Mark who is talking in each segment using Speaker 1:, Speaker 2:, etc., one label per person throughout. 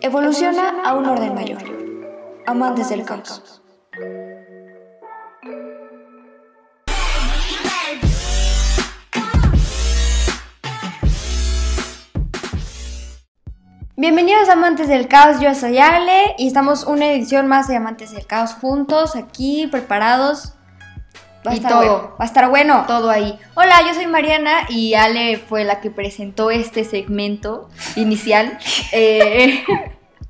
Speaker 1: Evoluciona a un orden mayor. Amantes del caos. Bienvenidos amantes del caos, yo soy Ale y estamos una edición más de Amantes del Caos juntos, aquí preparados. Va a
Speaker 2: Y
Speaker 1: estar
Speaker 2: todo.
Speaker 1: bueno, va a estar bueno.
Speaker 2: todo ahí. Hola, yo soy Mariana y Ale fue la que presentó este segmento inicial. Eh,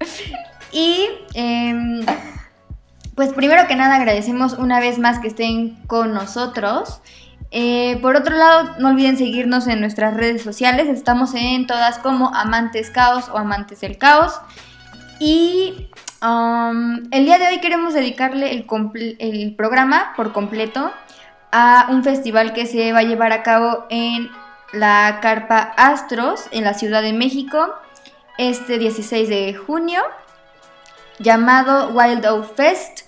Speaker 2: y em, pues primero que nada agradecemos una vez más que estén con nosotros. Eh, por otro lado, no olviden seguirnos en nuestras redes sociales. Estamos en todas como Amantes Caos o Amantes del Caos. Y el día de hoy queremos dedicarle el, programa por completo a un festival que se va a llevar a cabo en la Carpa Astros en la Ciudad de México este 16 de junio llamado Wild Oak Fest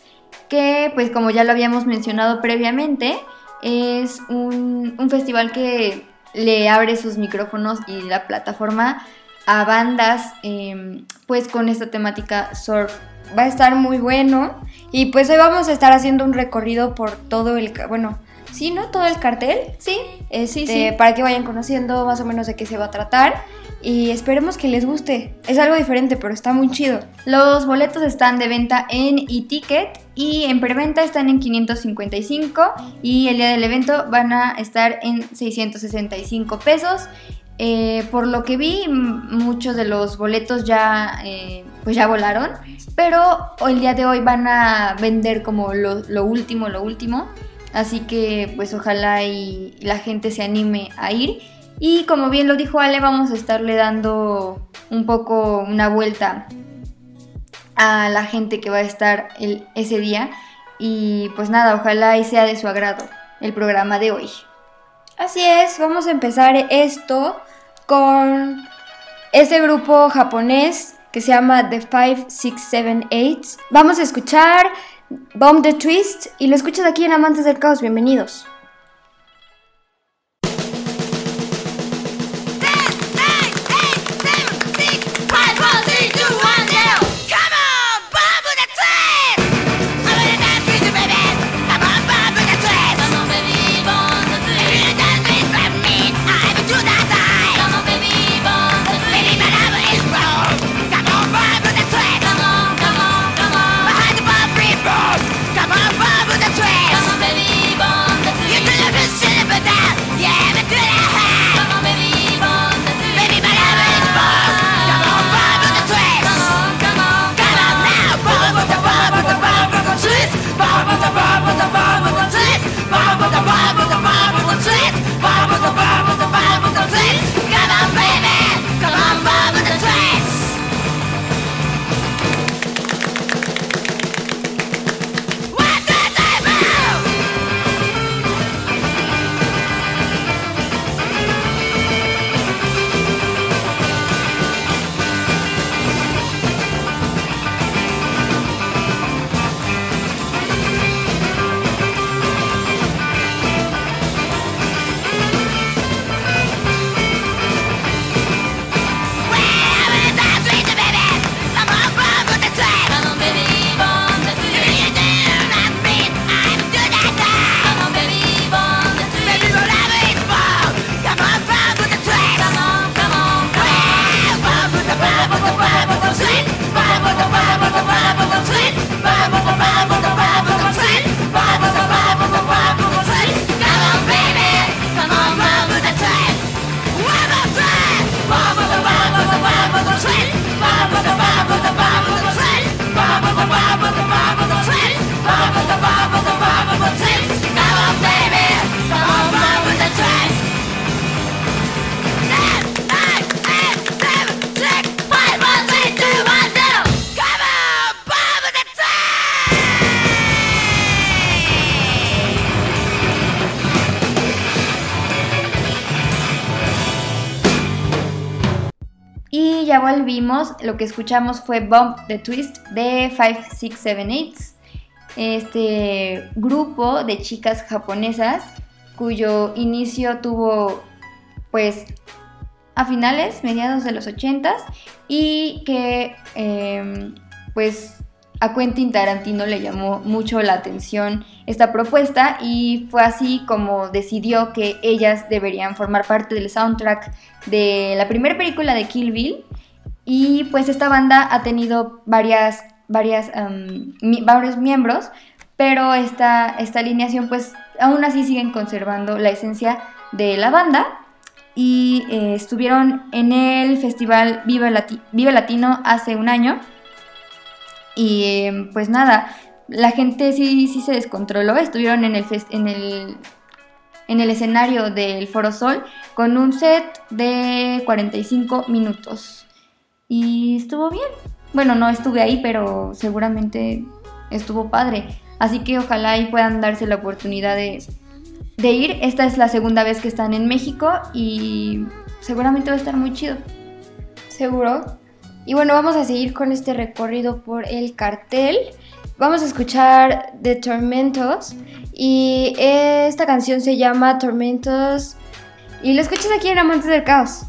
Speaker 2: que pues como ya lo habíamos mencionado previamente es un festival que le abre sus micrófonos y la plataforma a bandas em, pues con esta temática surf
Speaker 1: Va a estar muy bueno. Y pues hoy vamos a estar haciendo un recorrido por todo el... Bueno, sí, ¿no? Todo el cartel.
Speaker 2: sí
Speaker 1: Este,
Speaker 2: Sí, sí.
Speaker 1: Para que vayan conociendo más o menos de qué se va a tratar. Y esperemos que les guste. Es algo diferente, pero está muy chido.
Speaker 2: Los boletos están de venta en e-ticket y en preventa están en 555 y el día del evento van a estar en 665 pesos. Eh, por lo que vi, muchos de los boletos ya, eh, pues ya volaron, pero el día de hoy van a vender como lo, último, lo último. Así que pues ojalá y la gente se anime a ir. Y como bien lo dijo Ale, vamos a estarle dando un poco una vuelta a la gente que va a estar ese día. Y pues nada, ojalá y sea de su agrado el programa de hoy.
Speaker 1: Así es, vamos a empezar esto con este grupo japonés que se llama The 5678. Vamos a escuchar Bomb the Twist y lo escuchas aquí en Amantes del Caos. Bienvenidos.
Speaker 2: Lo que escuchamos fue Bump the Twist de 5678, este grupo de chicas japonesas cuyo inicio tuvo pues a finales, mediados de los 80 y que em, pues a Quentin Tarantino le llamó mucho la atención esta propuesta y fue así como decidió que ellas deberían formar parte del soundtrack de la primera película de Kill Bill y pues esta banda ha tenido varias, varias, varios miembros, pero esta, esta alineación pues aún así siguen conservando la esencia de la banda y eh, estuvieron en el festival Vive, Latino hace un año. Y em, pues nada, la gente sí, sí se descontroló, estuvieron en el, en el, en el escenario del Foro Sol con un set de 45 minutos. Y estuvo bien. Bueno, no estuve ahí, pero seguramente estuvo padre. Así que ojalá y puedan darse la oportunidad de, de ir. Esta es la segunda vez que están en México y seguramente va a estar muy chido.
Speaker 3: Seguro. Y bueno, vamos a seguir con este recorrido por el cartel. Vamos a escuchar The Tormentos y esta canción se llama Tormentos y lo escuchas aquí en Amantes del Caos.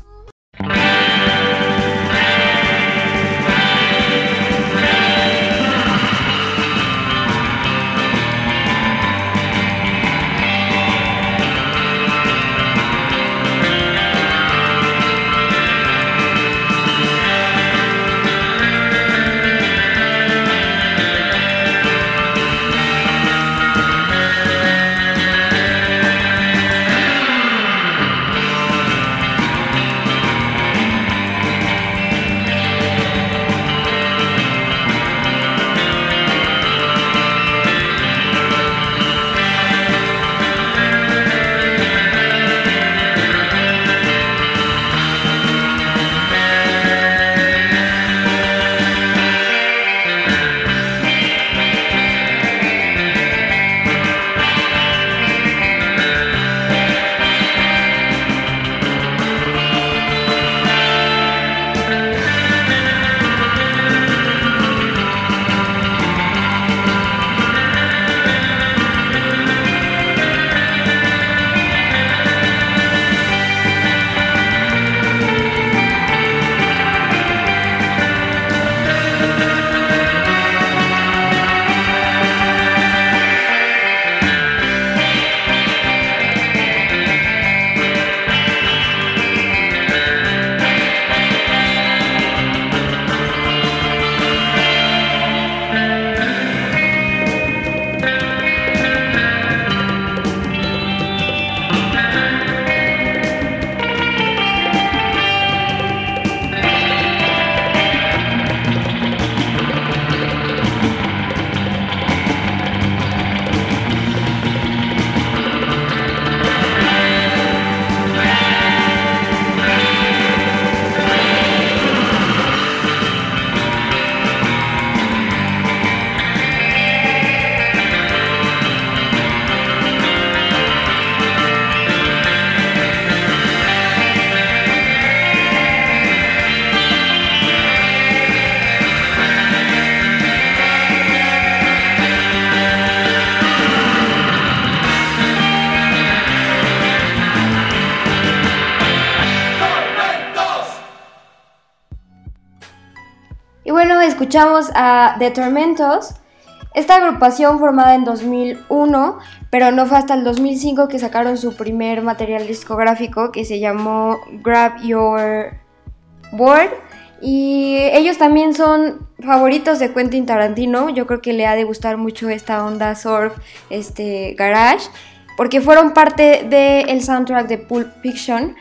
Speaker 3: Escuchamos a The Tormentos, esta agrupación formada en 2001, pero no fue hasta el 2005 que sacaron su primer material discográfico que se llamó Grab Your Board. Y ellos también son favoritos de Quentin Tarantino. Yo creo que le ha de gustar mucho esta onda surf, este garage, porque fueron parte del soundtrack de Pulp Fiction.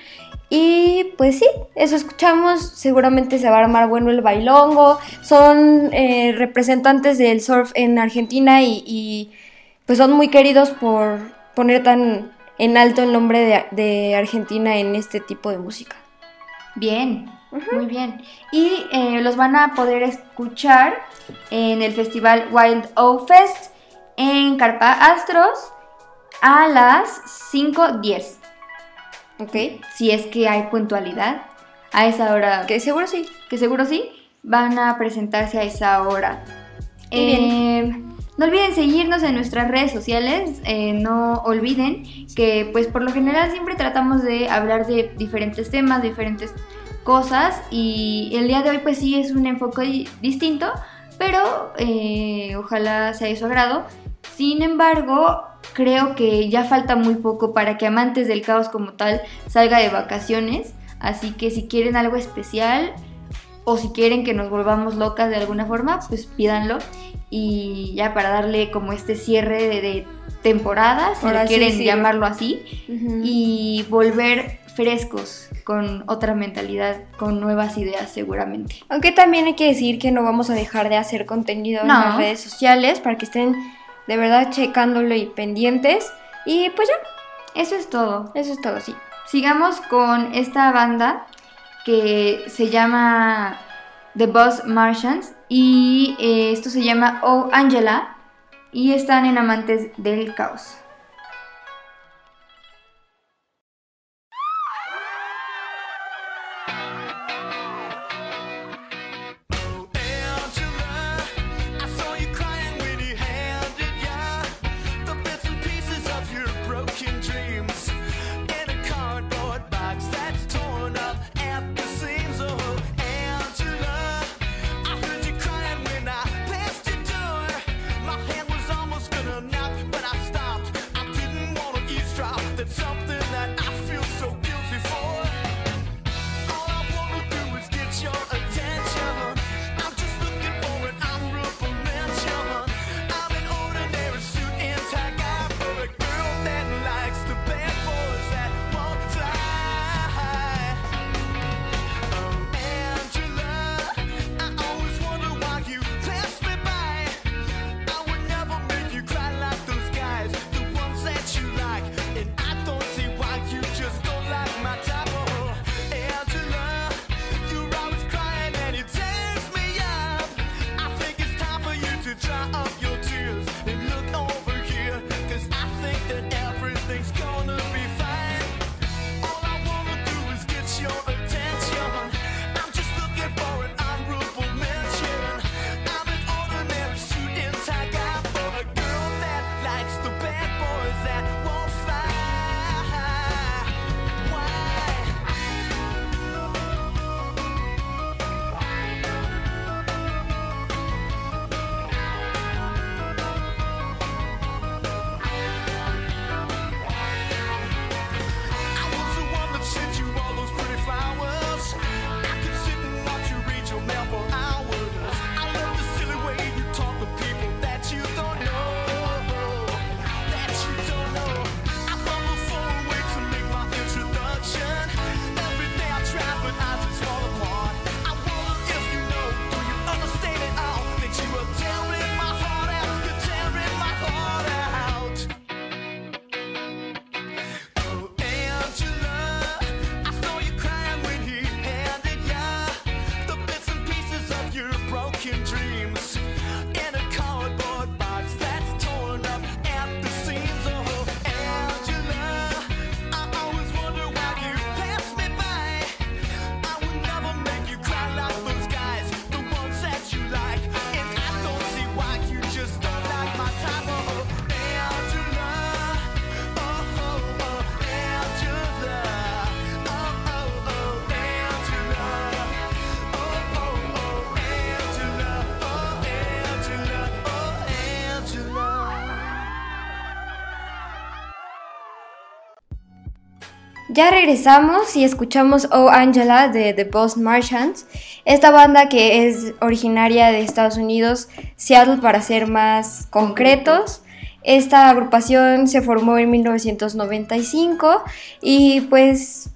Speaker 3: Y pues sí, eso escuchamos, seguramente se va a armar bueno el bailongo, son eh, representantes del surf en Argentina y, pues son muy queridos por poner tan en alto el nombre de, Argentina en este tipo de música.
Speaker 2: Bien, muy bien. Y eh, los van a poder escuchar en el festival Wild O Fest en Carpa Astros a las 5.10.
Speaker 3: Ok.
Speaker 2: Si es que hay puntualidad a esa hora.
Speaker 3: Que seguro sí.
Speaker 2: Que seguro sí. Van a presentarse a esa hora. Eh,
Speaker 4: No olviden seguirnos en nuestras redes sociales, eh, no olviden que pues por lo general siempre tratamos de hablar de diferentes temas, diferentes cosas y el día de hoy pues sí es un enfoque distinto, pero eh, ojalá sea de su agrado. Sin embargo, creo que ya falta muy poco para que Amantes del Caos como tal salga de vacaciones, así que si quieren algo especial o si quieren que nos volvamos locas de alguna forma, pues pídanlo. Y ya para darle como este cierre de, temporada, si quieren llamarlo así, y volver frescos con otra mentalidad, con nuevas ideas seguramente.
Speaker 3: Aunque también hay que decir que no vamos a dejar de hacer contenido en las redes sociales para que estén de verdad checándolo y pendientes. Y pues ya,
Speaker 4: eso es todo.
Speaker 3: Eso es todo, sí.
Speaker 4: Sigamos con esta banda que se llama The Boss Martians y eh, esto se llama Oh Angela y están en Amantes del Caos.
Speaker 3: Ya regresamos y escuchamos Oh Angela de The Boss Martians, esta banda que es originaria de Estados Unidos, Seattle para ser más concretos. Esta agrupación se formó en 1995 y pues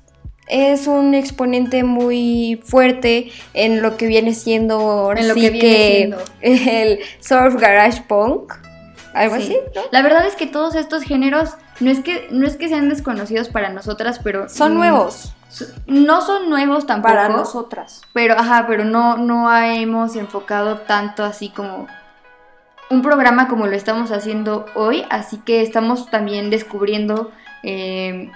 Speaker 3: es un exponente muy fuerte en lo que viene siendo
Speaker 4: en lo que, viene
Speaker 3: el surf garage punk, algo así.
Speaker 4: La verdad es que todos estos géneros no es que, no es que sean desconocidos para nosotras, pero...
Speaker 3: Son nuevos.
Speaker 4: No son nuevos tampoco.
Speaker 3: Para nosotras.
Speaker 4: Pero, ajá, pero no, no hemos enfocado tanto así como un programa como lo estamos haciendo hoy, así que estamos también descubriendo eh,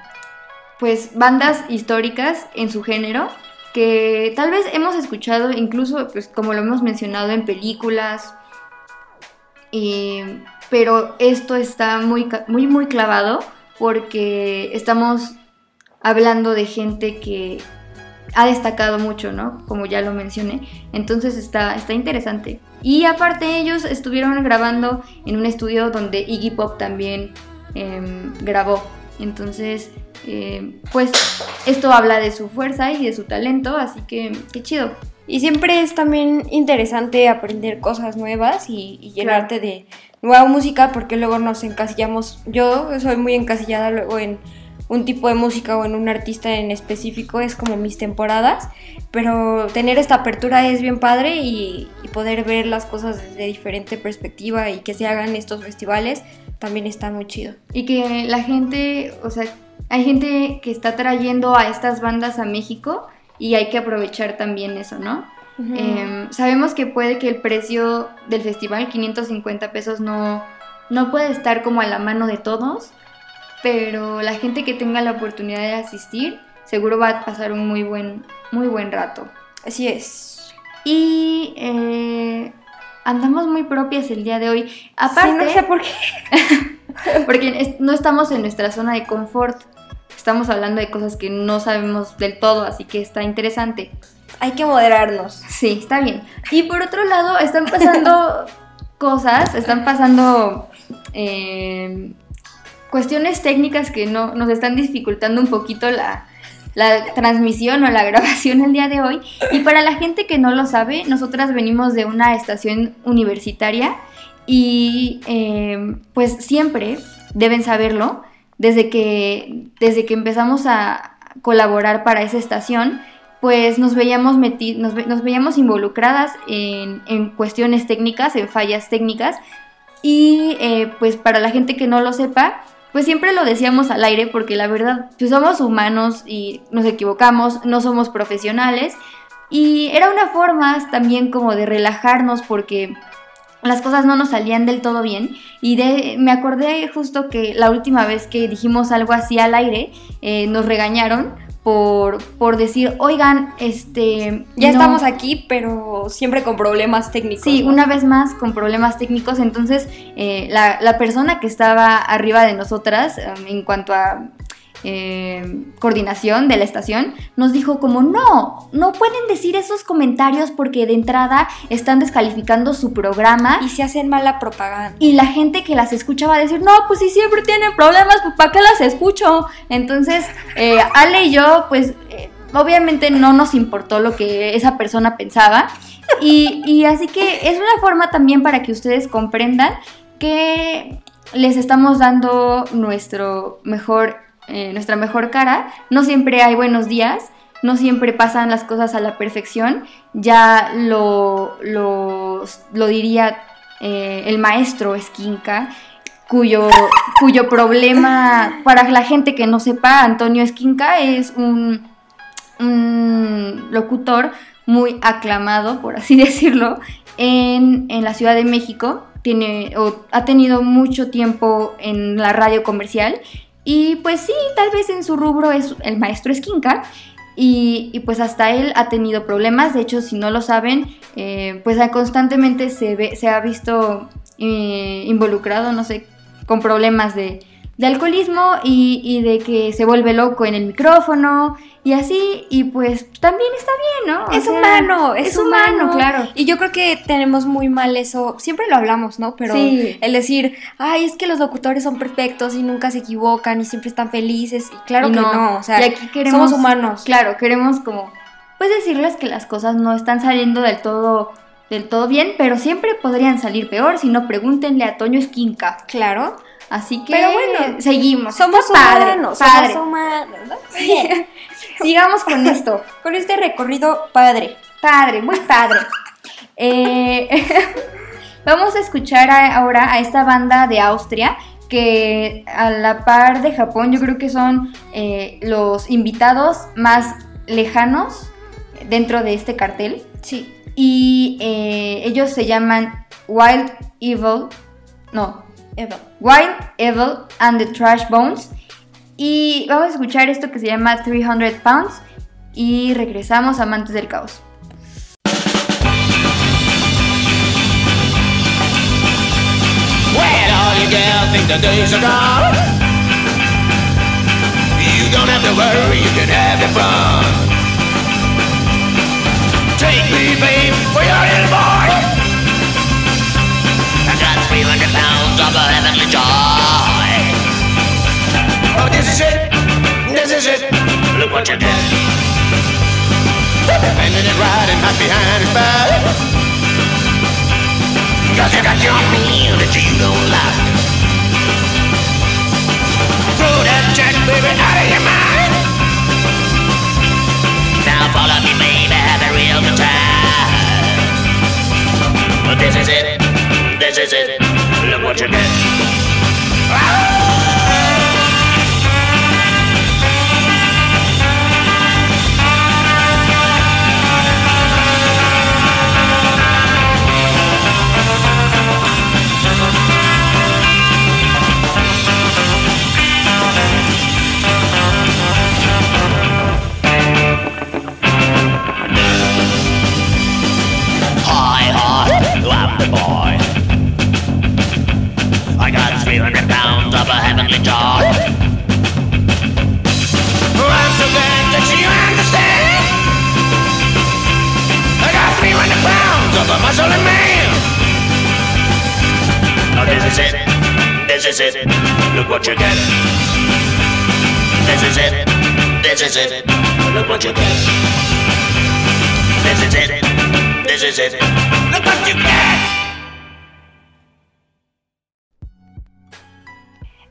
Speaker 4: pues bandas históricas en su género que tal vez hemos escuchado incluso pues como lo hemos mencionado en películas
Speaker 2: pero esto está muy, muy, muy clavado porque estamos hablando de gente que ha destacado mucho, ¿no? Como ya lo mencioné. Entonces está, está interesante. Y aparte ellos estuvieron grabando en un estudio donde Iggy Pop también em, grabó. Entonces, eh, pues esto habla de su fuerza y de su talento, así que qué chido.
Speaker 3: Y siempre es también interesante aprender cosas nuevas y, llenarte de nueva música porque luego nos encasillamos. Yo soy muy encasillada luego en un tipo de música o en un artista en específico, es como mis temporadas, pero tener esta apertura es bien padre y, poder ver las cosas desde diferente perspectiva y que se hagan estos festivales también está muy chido.
Speaker 2: Y que la gente, o sea, hay gente que está trayendo a estas bandas a México y hay que aprovechar también eso, ¿no? Em, sabemos que puede que el precio del festival, 550 pesos, no, no puede estar como a la mano de todos, pero la gente que tenga la oportunidad de asistir seguro va a pasar un muy buen, muy buen rato.
Speaker 3: Así es.
Speaker 2: Y eh, andamos muy propias el día de hoy. Aparte,
Speaker 3: no sé por qué.
Speaker 2: porque no estamos en nuestra zona de confort. Estamos hablando de cosas que no sabemos del todo, así que está interesante.
Speaker 3: Hay que moderarnos.
Speaker 2: Sí, está bien. Y por otro lado, están pasando cosas, están pasando eh, cuestiones técnicas que no, nos están dificultando un poquito la, transmisión o la grabación el día de hoy. Y para la gente que no lo sabe, nosotras venimos de una estación universitaria y eh, pues siempre deben saberlo, desde que, desde que empezamos a colaborar para esa estación, pues nos veíamos, nos, veíamos involucradas en, en, cuestiones técnicas, en fallas técnicas. Y eh, pues para la gente que no lo sepa, pues siempre lo decíamos al aire porque la verdad, pues somos humanos y nos equivocamos, no somos profesionales y era una forma también como de relajarnos porque las cosas no nos salían del todo bien y de, me acordé justo que la última vez que dijimos algo así al aire eh, nos regañaron por, por decir, oigan, este...
Speaker 3: Ya estamos aquí, pero siempre con problemas técnicos.
Speaker 2: Sí, una vez más con problemas técnicos. Entonces, eh, la, la, persona que estaba arriba de nosotras um, en cuanto a eh, coordinación de la estación, nos dijo como no, no pueden decir esos comentarios porque de entrada están descalificando su programa.
Speaker 3: Y se hacen mala propaganda.
Speaker 2: Y la gente que las escucha va a decir, no, pues si siempre tienen problemas, pues ¿para qué las escucho? Entonces, eh, Ale y yo, pues eh, obviamente no nos importó lo que esa persona pensaba. Y, y así que es una forma también para que ustedes comprendan que les estamos dando nuestro mejor eh, nuestra mejor cara. No siempre hay buenos días, no siempre pasan las cosas a la perfección. Ya lo, lo, diría eh, el maestro Esquinca, cuyo, cuyo problema, para la gente que no sepa, Antonio Esquinca es un, un locutor muy aclamado, por así decirlo, en, en la Ciudad de México. Tiene, o, ha tenido mucho tiempo en la radio comercial y pues sí, tal vez en su rubro es el maestro Esquinca. Y, y, pues hasta él ha tenido problemas. De hecho, si no lo saben, eh, pues constantemente se, ve, se ha visto eh, involucrado, no sé, con problemas de, de alcoholismo y, y, de que se vuelve loco en el micrófono y así, y pues también está bien, ¿no?
Speaker 3: es humano, es, humano,
Speaker 2: claro.
Speaker 3: Y yo creo que tenemos muy mal eso, siempre lo hablamos, ¿no? Pero el decir, ay, es que los locutores son perfectos y nunca se equivocan y siempre están felices, y claro que no, o sea, aquí queremos, somos humanos.
Speaker 2: Claro, queremos como, pues decirles que las cosas no están saliendo del todo del todo bien, pero siempre podrían salir peor, si no pregúntenle a Toño Esquinca.
Speaker 3: Claro.
Speaker 2: Así que
Speaker 3: Pero bueno,
Speaker 2: seguimos.
Speaker 3: Somos humanos, somos humanos.
Speaker 2: Bien. Sigamos con esto,
Speaker 3: con este recorrido padre.
Speaker 2: Padre, muy padre. Eh, vamos a escuchar ahora a esta banda de Austria que a la par de Japón yo creo que son eh, los invitados más lejanos dentro de este cartel.
Speaker 3: Sí.
Speaker 2: Y eh, ellos se llaman Wild Evil. No,
Speaker 3: Evil.
Speaker 2: Wild Evil and the Trash Bones. Y vamos a escuchar esto que se llama 300 Pounds. Y regresamos a Amantes del Caos.
Speaker 5: gone. You don't have to worry, you can have fun. Take me, babe, boy. I got 300 pounds of heavenly joy. Oh, this is it, this is it. Look what you did. Bending it right and hot behind his back. Cause you got your meal that you don't like. Throw that jack baby out of your mind. Now follow me, baby, have a real good time. But this is it, this is it. Look what you get. Hi, what you get.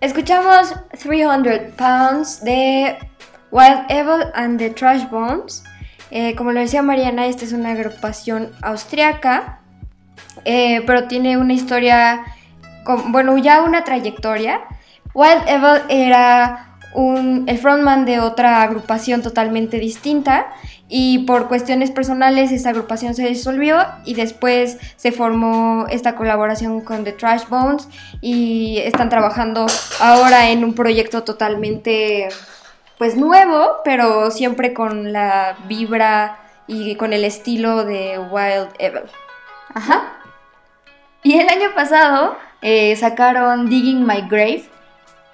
Speaker 3: Escuchamos 300 Pounds de Wild Evil and the Trash Bombs. Eh, como lo decía Mariana, esta es una agrupación austriaca, eh, pero tiene una historia, con- bueno, ya una trayectoria. Wild Evil era un, el frontman de otra agrupación totalmente distinta y por cuestiones personales esa agrupación se disolvió y después se formó esta colaboración con The Trash Bones y están trabajando ahora en un proyecto totalmente pues nuevo, pero siempre con la vibra y con el estilo de Wild Evil.
Speaker 2: Ajá. Y el año pasado eh, sacaron Digging My Grave,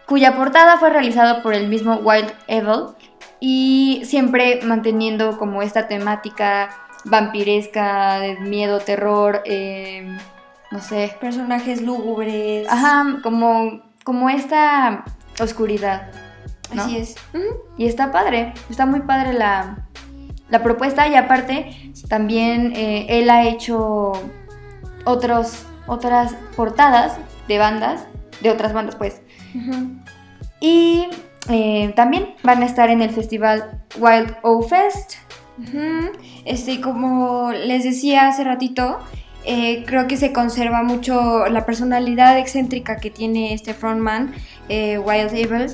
Speaker 2: cuya portada fue realizada por el mismo Wild Evil y siempre manteniendo como esta temática vampiresca, de miedo, terror, eh, no sé,
Speaker 3: Personajes lúgubres.
Speaker 2: ajá, como, como esta oscuridad. ¿no?
Speaker 3: Así es.
Speaker 2: Y está padre, está muy padre la, la propuesta y aparte también eh, él ha hecho otros, otras portadas de bandas, de otras bandas pues. Y eh, también van a estar en el festival Wild O Fest.
Speaker 3: Este, como les decía hace ratito, eh, creo que se conserva mucho la personalidad excéntrica que tiene este frontman, eh, Wild Evil.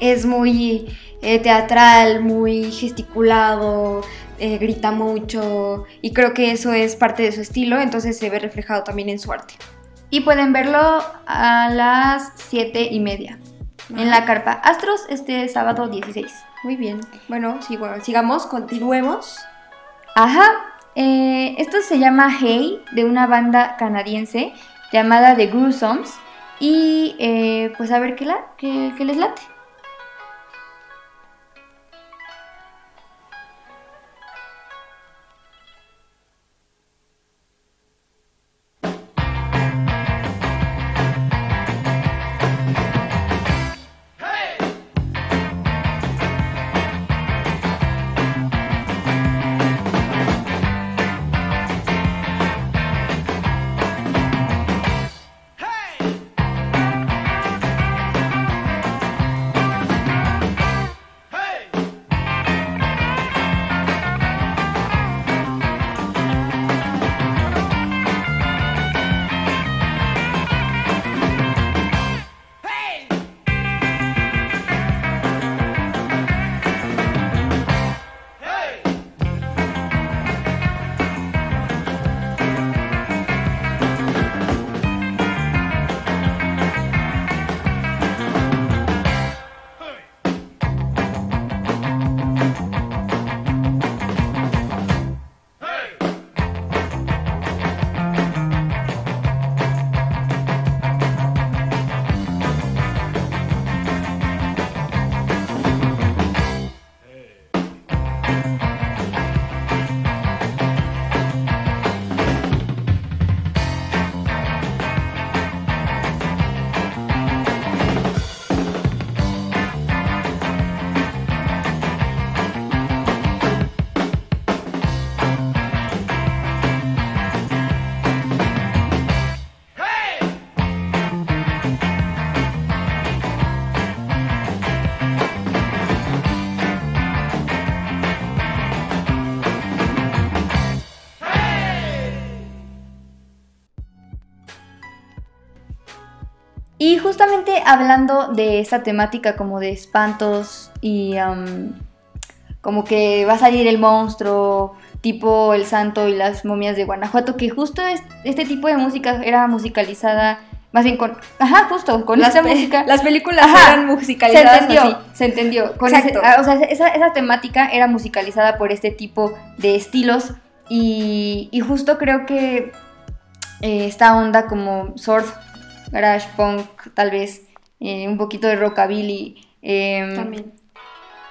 Speaker 3: Es muy eh, teatral, muy gesticulado, grita mucho y creo que eso es parte de su estilo, entonces se ve reflejado también en su arte.
Speaker 2: Y pueden verlo a las 7 y media en la carpa Astros este sábado 16.
Speaker 3: Muy bien. Bueno, sigamos, continuemos.
Speaker 2: Ajá, eh, esto se llama Hey, de una banda canadiense llamada The Gruesomes. Y eh, pues a ver qué, la, qué, qué les late. Hablando de esta temática como de espantos y am, como que va a salir el monstruo, tipo El Santo y las momias de Guanajuato, que justo es- este tipo de música era musicalizada, más bien con... Ajá, justo, con
Speaker 3: las, pe-
Speaker 2: música.
Speaker 3: las películas
Speaker 2: Ajá,
Speaker 3: eran
Speaker 2: se
Speaker 3: musicalizadas
Speaker 2: entendió,
Speaker 3: así.
Speaker 2: se entendió. Con ese- ah, o sea, esa, esa temática era musicalizada por este tipo de estilos y, y justo creo que eh, esta onda como surf, garage punk, tal vez eh, un poquito de rockabilly, em,
Speaker 3: También.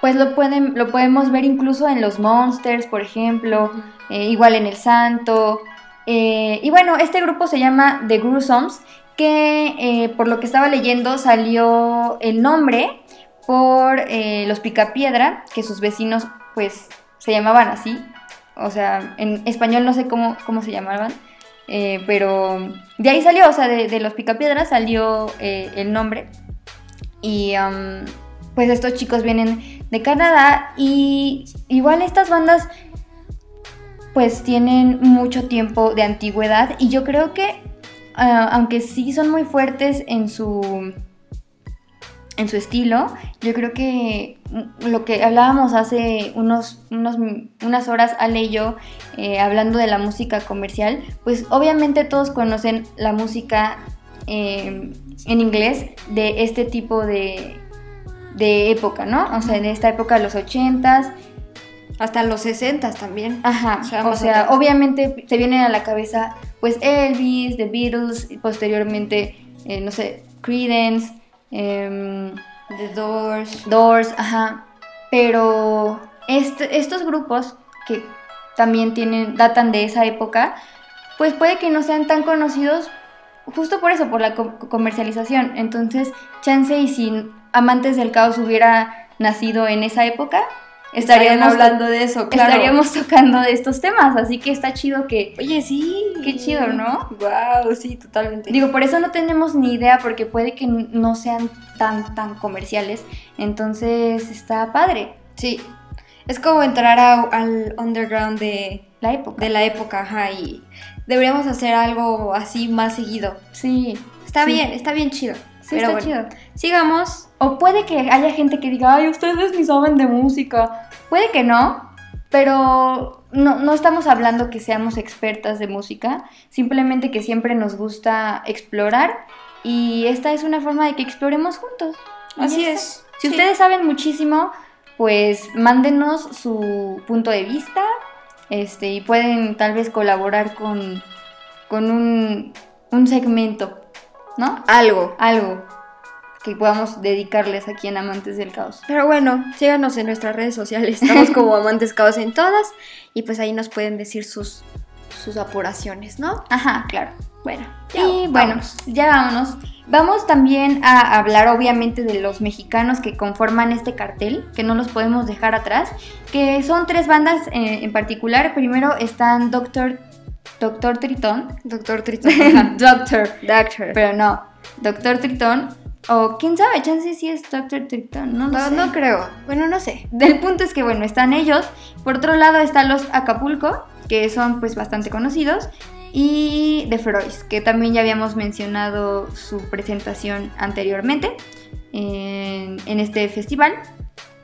Speaker 2: pues lo, pueden, lo podemos ver incluso en los Monsters, por ejemplo, eh, igual en El Santo. eh, y bueno, este grupo se llama The Gruesomes, que por lo que estaba leyendo salió el nombre por los Picapiedra, que sus vecinos pues se llamaban así. O sea, en español no sé cómo, cómo se llamaban, eh, pero de ahí salió, o sea, de, los Picapiedra salió eh, el nombre. Y am, pues estos chicos vienen de Canadá y igual estas bandas pues tienen mucho tiempo de antigüedad y yo creo que ah, aunque sí son muy fuertes en su en su estilo, yo creo que mm, lo que hablábamos hace unos, unos unas horas Ale y yo eh, hablando de la música comercial, pues obviamente todos conocen la música eh, en inglés de este tipo de, de época, ¿no? O sea, de esta época, los 80s,
Speaker 3: Hasta los 60 también.
Speaker 2: Ajá,
Speaker 3: O sea,
Speaker 2: o obviamente te vienen a la cabeza pues Elvis, The Beatles, y posteriormente, eh, no sé, Creedence, em,
Speaker 3: The Doors.
Speaker 2: Doors, ajá. Pero este- estos grupos que también tienen, datan de esa época, pues puede que no sean tan conocidos justo por eso, por la co- comercialización. Entonces, chance y si Amantes del Caos hubiera nacido en esa época, estaríamos
Speaker 3: hablando de eso, claro.
Speaker 2: estaríamos tocando de estos temas, así que está chido que...
Speaker 3: Oye, sí.
Speaker 2: Qué chido, ¿no?
Speaker 3: Wow, sí, totalmente.
Speaker 2: Digo, por eso no tenemos ni idea, porque puede que no sean tan, tan comerciales, entonces está padre
Speaker 3: sí. Es como entrar a- al underground de,
Speaker 2: la época.
Speaker 3: de la época, ajá, y deberíamos hacer algo así más seguido.
Speaker 2: Sí,
Speaker 3: Está
Speaker 2: Sí.
Speaker 3: bien, está bien chido.
Speaker 2: Sí
Speaker 3: Pero
Speaker 2: está
Speaker 3: bueno,
Speaker 2: chido.
Speaker 3: Sigamos.
Speaker 2: O puede que haya gente que diga, ay, ustedes ni saben de música. Puede que no, pero no, no estamos hablando que seamos expertas de música, simplemente que siempre nos gusta explorar y esta es una forma de que exploremos juntos.
Speaker 3: Así es.
Speaker 2: Si
Speaker 3: Sí.
Speaker 2: ustedes saben muchísimo, pues mándenos su punto de vista este, y pueden tal vez colaborar con, con un, un segmento, ¿no?
Speaker 3: Algo.
Speaker 2: algo que podamos dedicarles aquí en Amantes del Caos.
Speaker 3: Pero bueno, síganos en nuestras redes sociales. Estamos como Amantes Caos en todas. Y pues ahí nos pueden decir sus, sus apuraciones, ¿no?
Speaker 2: Ajá, claro.
Speaker 3: Bueno,
Speaker 2: y bueno, ya vámonos. Vamos también a hablar obviamente de los mexicanos que conforman este cartel, que no los podemos dejar atrás, que son tres bandas eh, en particular. Primero están Doctor, Doctor Tritón.
Speaker 3: Doctor Tritón.
Speaker 2: Doctor,
Speaker 3: Doctor.
Speaker 2: pero no, Doctor Tritón. O quién sabe, chance si es Doctor Tritón, no lo
Speaker 3: No,
Speaker 2: sé.
Speaker 3: no creo. Bueno, no sé.
Speaker 2: Del punto es que, bueno, están ellos. Por otro lado están los Acapulco, que son pues bastante conocidos. Y The Feroz, que también ya habíamos mencionado su presentación anteriormente en, en este festival.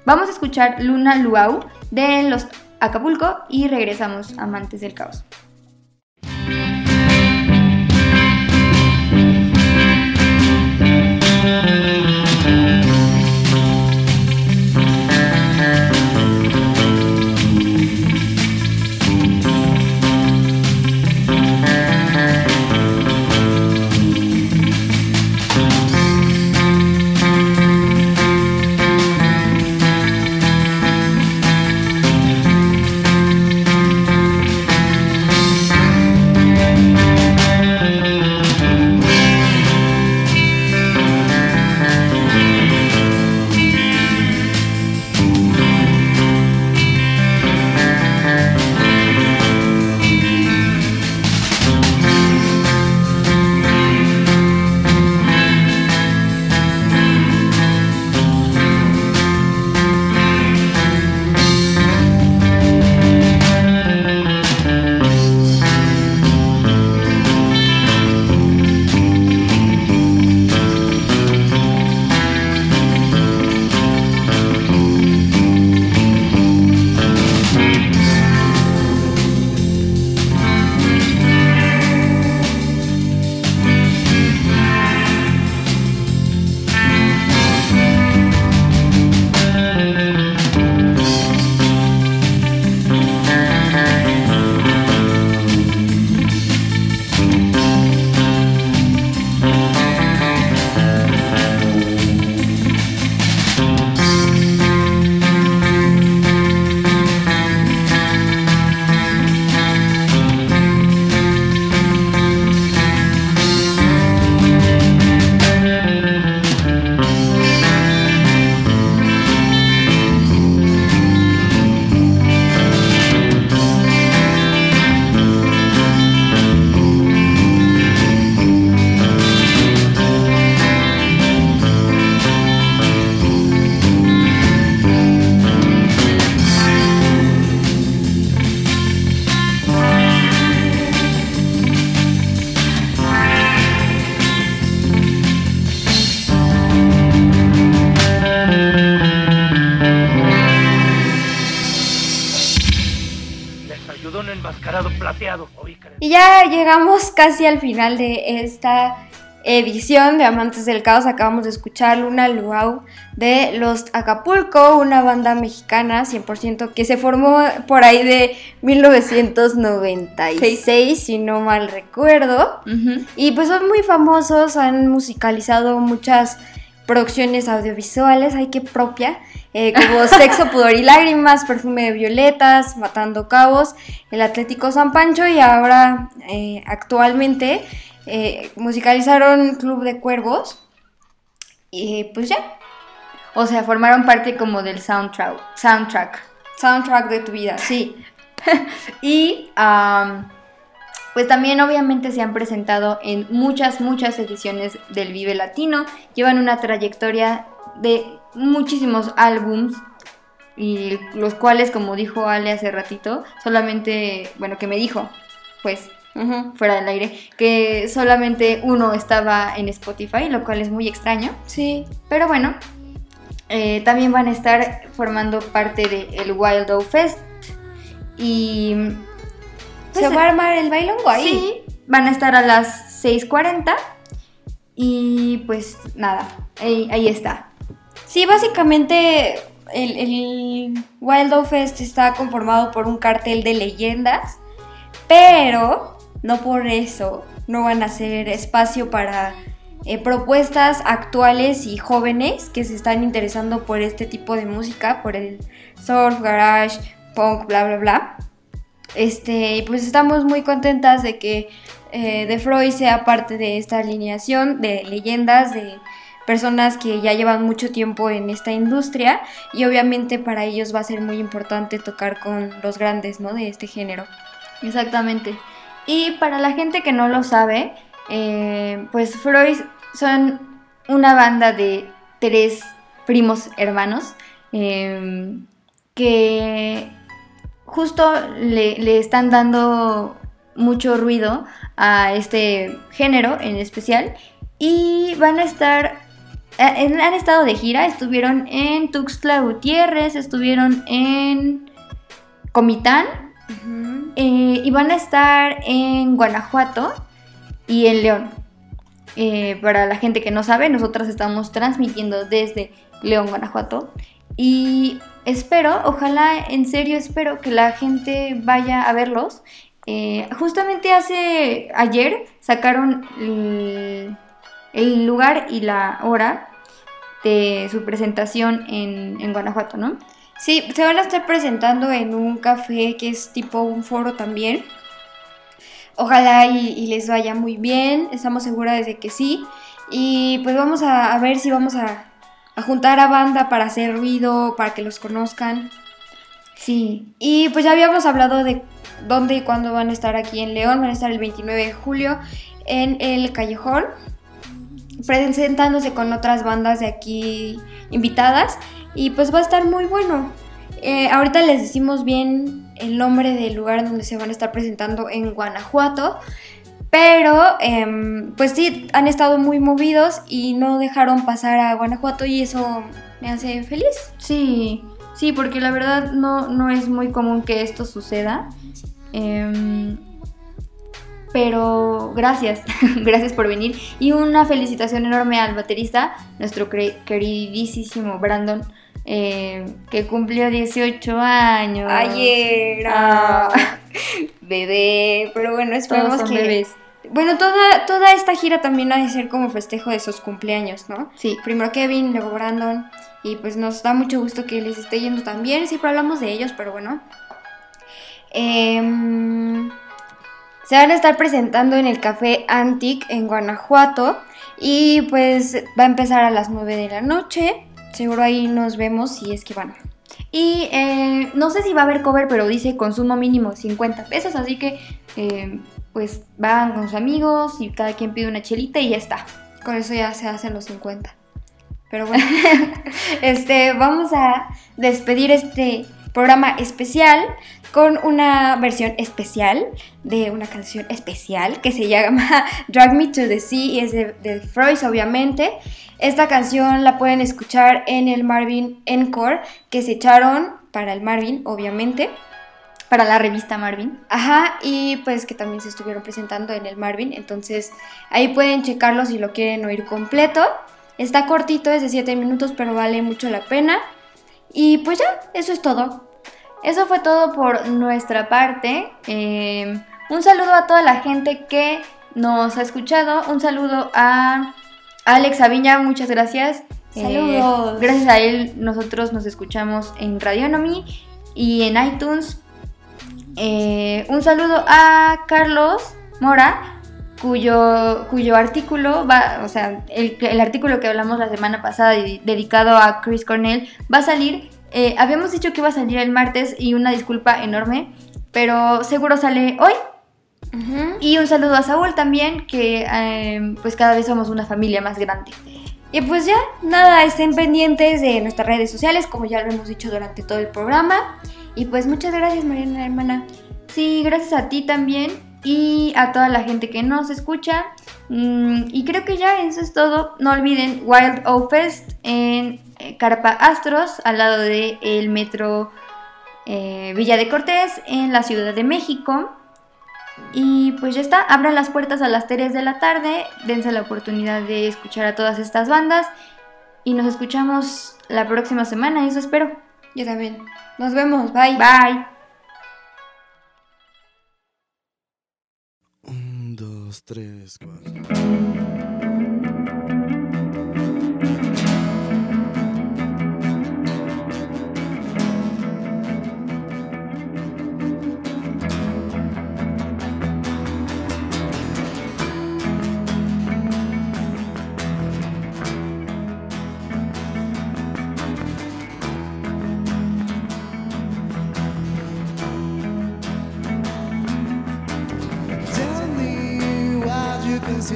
Speaker 2: Vamos a escuchar Luna Luau de los Acapulco y regresamos Amantes del Caos.
Speaker 3: Llegamos casi al final de esta edición de Amantes del Caos. Acabamos de escuchar Luna Luau de Los Acapulco, una banda mexicana 100% que se formó por ahí de 1996, si no mal recuerdo. Y pues son muy famosos, han musicalizado muchas producciones audiovisuales, hay que propia, eh, como Sexo, Pudor y Lágrimas, Perfume de Violetas, Matando Cabos, El Atlético San Pancho y ahora eh, actualmente eh, musicalizaron Club de Cuervos. Y pues ya,
Speaker 2: O sea, formaron parte como del soundtrack. soundtrack.
Speaker 3: soundtrack de tu vida, sí.
Speaker 2: Y pues también obviamente se han presentado en muchas, muchas ediciones del Vive Latino. Llevan una trayectoria de muchísimos álbums y los cuales, como dijo Ale hace ratito, solamente, bueno, que me dijo, pues fuera del aire, que solamente uno estaba en Spotify, lo cual es muy extraño.
Speaker 3: Sí,
Speaker 2: Pero bueno, eh, también van a estar formando parte del Wild O Fest. Y. pues,
Speaker 3: se va a armar el bailongo ahí.
Speaker 2: Sí, van a estar a las 6:40. Y pues nada, ahí, ahí está.
Speaker 3: Sí, básicamente el, el Wild Fest está conformado por un cartel de leyendas, pero no por eso no van a ser espacio para eh, propuestas actuales y jóvenes que se están interesando por este tipo de música, por el surf, garage, punk, bla, bla, bla. Este, pues estamos muy contentas de que eh, The Freud sea parte de esta alineación de leyendas, de personas que ya llevan mucho tiempo en esta industria y obviamente para ellos va a ser muy importante tocar con los grandes, ¿no? De este género.
Speaker 2: Exactamente. Y para la gente que no lo sabe, eh, pues Freud son una banda de tres primos hermanos eh, que justo le, le están dando mucho ruido a este género en especial y van a estar eh, han estado de gira, estuvieron en Tuxtla Gutiérrez, estuvieron en Comitán eh, y van a estar en Guanajuato y en León. Eh, para la gente que no sabe, nosotras estamos transmitiendo desde León, Guanajuato. Y espero, ojalá, en serio espero que la gente vaya a verlos. Eh, justamente hace ayer sacaron el, lugar y la hora de su presentación en, Guanajuato, ¿no?
Speaker 3: Sí, se van a estar presentando en un café que es tipo un foro también. Ojalá y, les vaya muy bien, estamos seguras de que sí. Y pues vamos a ver si vamos a, a juntar a banda para hacer ruido, para que los conozcan.
Speaker 2: Sí,
Speaker 3: Y pues ya habíamos hablado de dónde y cuándo van a estar aquí en León. Van a estar el 29 de julio en el Callejón, presentándose con otras bandas de aquí invitadas. Y pues va a estar muy bueno. Eh, ahorita les decimos bien el nombre del lugar donde se van a estar presentando en Guanajuato. Pero, em, pues sí, han estado muy movidos y no dejaron pasar a Guanajuato y eso me hace feliz.
Speaker 2: sí, sí, porque la verdad no, no es muy común que esto suceda. Em, pero gracias, gracias por venir. Y una felicitación enorme al baterista, nuestro queridísimo Brandon, eh, que cumplió 18 años.
Speaker 3: Ayer,
Speaker 2: Ah.
Speaker 3: bebé, pero bueno,
Speaker 2: Todos
Speaker 3: esperemos
Speaker 2: son
Speaker 3: que...
Speaker 2: bebés.
Speaker 3: Bueno, toda, toda esta gira también ha de ser como festejo de sus cumpleaños, ¿no?
Speaker 2: Sí,
Speaker 3: Primero Kevin, luego Brandon, y pues nos da mucho gusto que les esté yendo tan bien, siempre hablamos de ellos, pero bueno. Em, se van a estar presentando en el Café Antic en Guanajuato, y pues va a empezar a las 9 de la noche, seguro ahí nos vemos si es que van.
Speaker 2: Y eh, no sé si va a haber cover, pero dice consumo mínimo 50 pesos, así que eh, pues van con sus amigos y cada quien pide una chelita y ya está.
Speaker 3: Con eso ya se hacen los 50. Pero bueno, este, vamos a despedir este programa especial con una versión especial de una canción especial que se llama Drag Me to the Sea y es de, de Freud, obviamente. Esta canción la pueden escuchar en el Marvin Encore que se echaron para el Marvin, obviamente.
Speaker 2: Para la revista Marvin.
Speaker 3: Ajá, y pues que también se estuvieron presentando en el Marvin, entonces ahí pueden checarlo si lo quieren oír completo. Está cortito, es de 7 minutos, pero vale mucho la pena. Y pues ya, eso es todo.
Speaker 2: Eso fue todo por nuestra parte. Eh, un saludo a toda la gente que nos ha escuchado. Un saludo a Alex Aviña, muchas gracias. Eh,
Speaker 3: Saludos.
Speaker 2: gracias a él nosotros nos escuchamos en Radionomy y en iTunes. Eh, un saludo a Carlos Mora, cuyo, cuyo artículo va, o sea, el, el artículo que hablamos la semana pasada y dedicado a Chris Cornell va a salir. eh, habíamos dicho que iba a salir el martes y una disculpa enorme, pero seguro sale hoy. Y un saludo a Saúl también, que eh, pues cada vez somos una familia más grande.
Speaker 3: Y pues ya, nada, estén pendientes de nuestras redes sociales, como ya lo hemos dicho durante todo el programa. Y pues muchas gracias, Mariana, hermana.
Speaker 2: Sí, gracias a ti también y a toda la gente que nos escucha. Mm, y creo que ya eso es todo. No olviden Wild O Fest en eh, Carpa Astros, al lado del metro eh, Villa de Cortés, en la Ciudad de México. Y pues ya está, abran las puertas a las 3 de la tarde, dense la oportunidad de escuchar a todas estas bandas y nos escuchamos la próxima semana, eso espero.
Speaker 3: Yo también. Nos vemos, bye.
Speaker 2: Bye.
Speaker 6: Un, dos, tres, cuatro.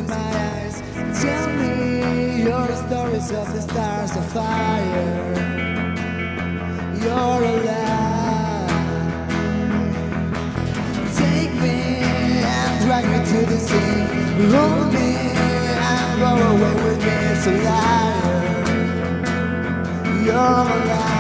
Speaker 7: My eyes. Tell me your stories of the stars of fire. You're alive. Take me and drag me to the sea. Hold me and roll away with me. A liar. You're alive.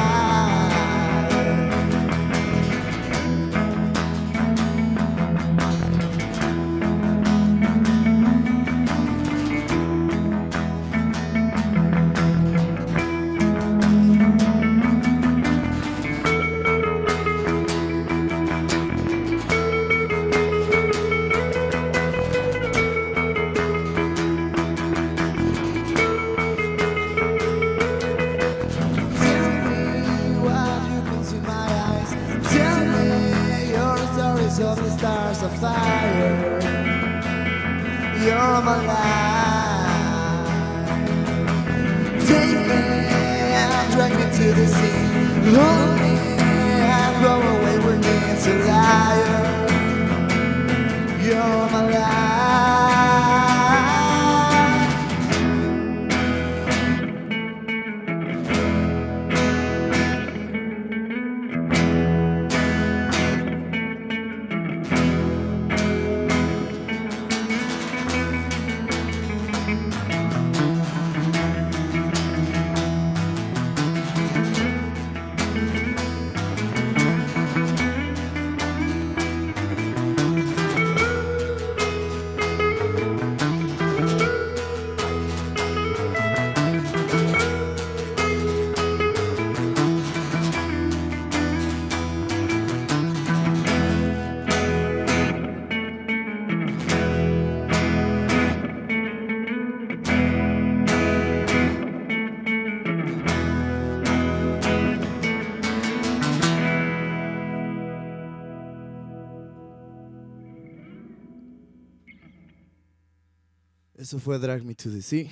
Speaker 6: Eso fue Drag Me to the Sea.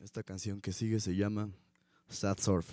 Speaker 6: Esta canción que sigue se llama Sad Surf.